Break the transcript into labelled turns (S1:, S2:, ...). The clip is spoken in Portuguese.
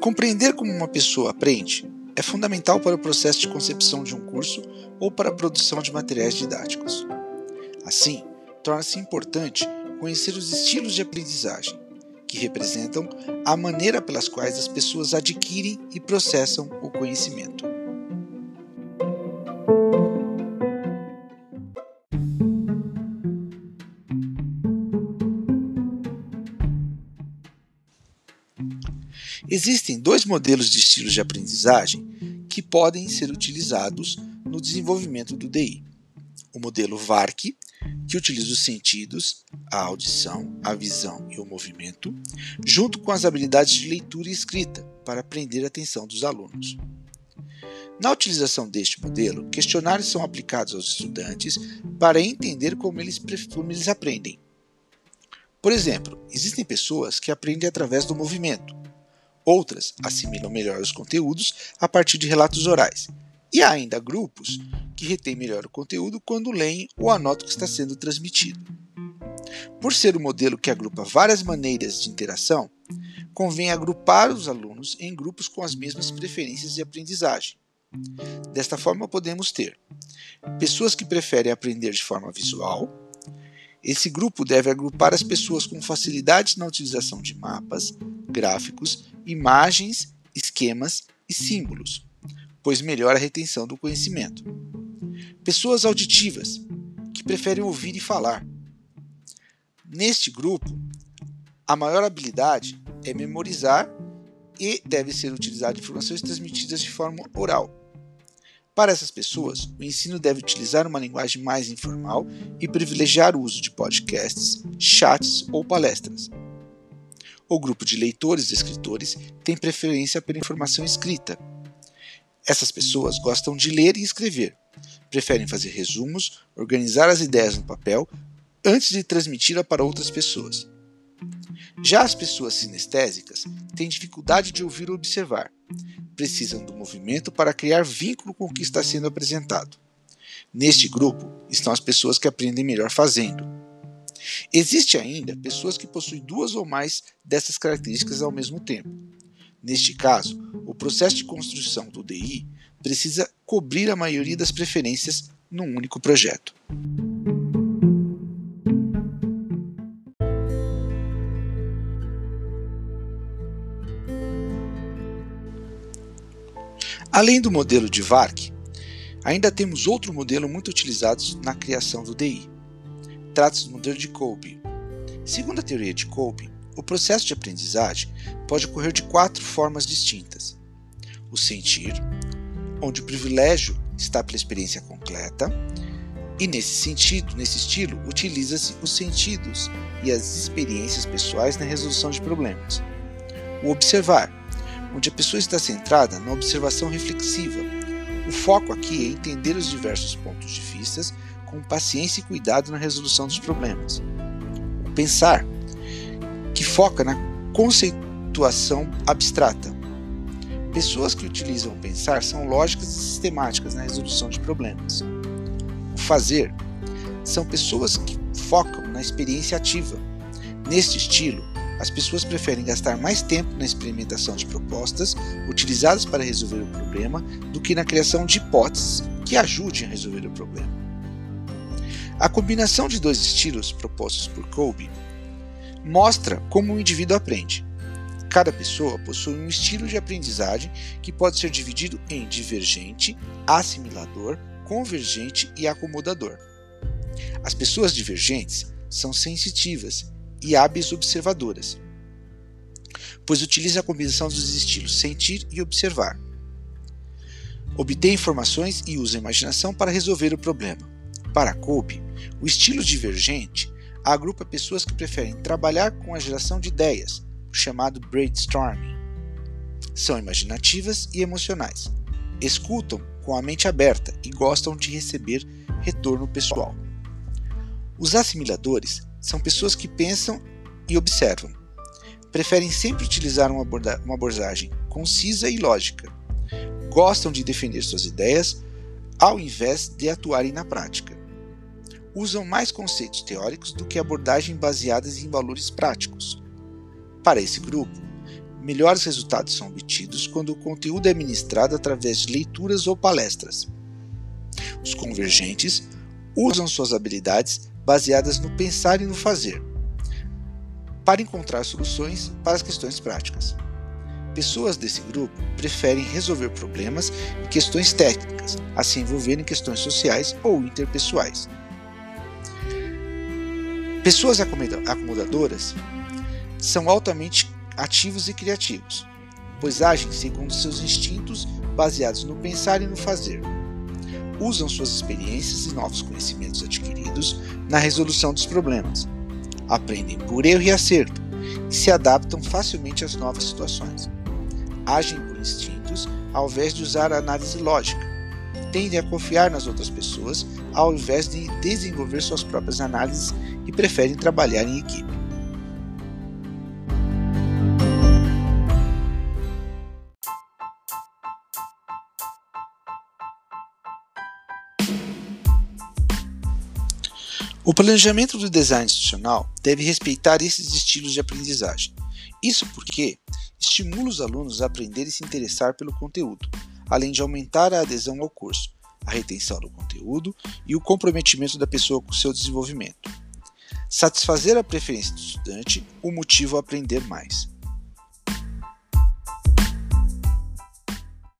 S1: Compreender como uma pessoa aprende é fundamental para o processo de concepção de um curso ou para a produção de materiais didáticos. Assim, torna-se importante conhecer os estilos de aprendizagem, que representam a maneira pelas quais as pessoas adquirem e processam o conhecimento. Existem dois modelos de estilos de aprendizagem que podem ser utilizados no desenvolvimento do DI. O modelo VARC, que utiliza os sentidos, a audição, a visão e o movimento, junto com as habilidades de leitura e escrita, para prender a atenção dos alunos. Na utilização deste modelo, questionários são aplicados aos estudantes para entender como eles, como eles aprendem. Por exemplo, existem pessoas que aprendem através do movimento, Outras assimilam melhor os conteúdos a partir de relatos orais. E há ainda grupos que retêm melhor o conteúdo quando leem ou anotam o que está sendo transmitido. Por ser um modelo que agrupa várias maneiras de interação, convém agrupar os alunos em grupos com as mesmas preferências de aprendizagem. Desta forma, podemos ter pessoas que preferem aprender de forma visual. Esse grupo deve agrupar as pessoas com facilidade na utilização de mapas, gráficos imagens, esquemas e símbolos, pois melhora a retenção do conhecimento. Pessoas auditivas, que preferem ouvir e falar. Neste grupo, a maior habilidade é memorizar e deve ser utilizada informações transmitidas de forma oral. Para essas pessoas, o ensino deve utilizar uma linguagem mais informal e privilegiar o uso de podcasts, chats ou palestras. O grupo de leitores e escritores tem preferência pela informação escrita. Essas pessoas gostam de ler e escrever, preferem fazer resumos, organizar as ideias no papel antes de transmiti-la para outras pessoas. Já as pessoas sinestésicas têm dificuldade de ouvir ou observar, precisam do movimento para criar vínculo com o que está sendo apresentado. Neste grupo estão as pessoas que aprendem melhor fazendo, Existe ainda pessoas que possuem duas ou mais dessas características ao mesmo tempo. Neste caso, o processo de construção do DI precisa cobrir a maioria das preferências num único projeto. Além do modelo de VARC, ainda temos outro modelo muito utilizado na criação do DI, Trata-se do modelo de Kolbe. Segundo a teoria de Kolbe, o processo de aprendizagem pode ocorrer de quatro formas distintas: o sentir, onde o privilégio está pela experiência completa, e nesse sentido, nesse estilo, utiliza-se os sentidos e as experiências pessoais na resolução de problemas. O observar, onde a pessoa está centrada na observação reflexiva. O foco aqui é entender os diversos pontos de vista com paciência e cuidado na resolução dos problemas. O pensar, que foca na conceituação abstrata. Pessoas que utilizam o pensar são lógicas e sistemáticas na resolução de problemas. O fazer são pessoas que focam na experiência ativa. Neste estilo, as pessoas preferem gastar mais tempo na experimentação de propostas utilizadas para resolver o problema do que na criação de hipóteses que ajudem a resolver o problema. A combinação de dois estilos propostos por Kolbe mostra como o indivíduo aprende. Cada pessoa possui um estilo de aprendizagem que pode ser dividido em divergente, assimilador, convergente e acomodador. As pessoas divergentes são sensitivas e hábeis observadoras, pois utilizam a combinação dos estilos sentir e observar. Obtém informações e usa a imaginação para resolver o problema. Para Kolbe, o estilo divergente agrupa pessoas que preferem trabalhar com a geração de ideias, o chamado brainstorming. São imaginativas e emocionais, escutam com a mente aberta e gostam de receber retorno pessoal. Os assimiladores são pessoas que pensam e observam. Preferem sempre utilizar uma, uma abordagem concisa e lógica. Gostam de defender suas ideias ao invés de atuarem na prática. usam mais conceitos teóricos do que abordagens baseadas em valores práticos. Para esse grupo, melhores resultados são obtidos quando o conteúdo é ministrado através de leituras ou palestras. Os convergentes usam suas habilidades baseadas no pensar e no fazer para encontrar soluções para as questões práticas. Pessoas desse grupo preferem resolver problemas e questões técnicas a se envolver em questões sociais ou interpessoais. Pessoas acomodadoras são altamente ativos e criativos, pois agem segundo seus instintos baseados no pensar e no fazer. Usam suas experiências e novos conhecimentos adquiridos na resolução dos problemas. Aprendem por erro e acerto e se adaptam facilmente às novas situações. Agem por instintos ao invés de usar a análise lógica. Tendem a confiar nas outras pessoas ao invés de desenvolver suas próprias análises e preferem trabalhar em equipe. O planejamento do design institucional deve respeitar esses estilos de aprendizagem. Isso porque estimula os alunos a aprender e se interessar pelo conteúdo, além de aumentar a adesão ao curso, a retenção do conteúdo e o comprometimento da pessoa com seu desenvolvimento. Satisfazer a preferência do estudante o motiva a aprender mais.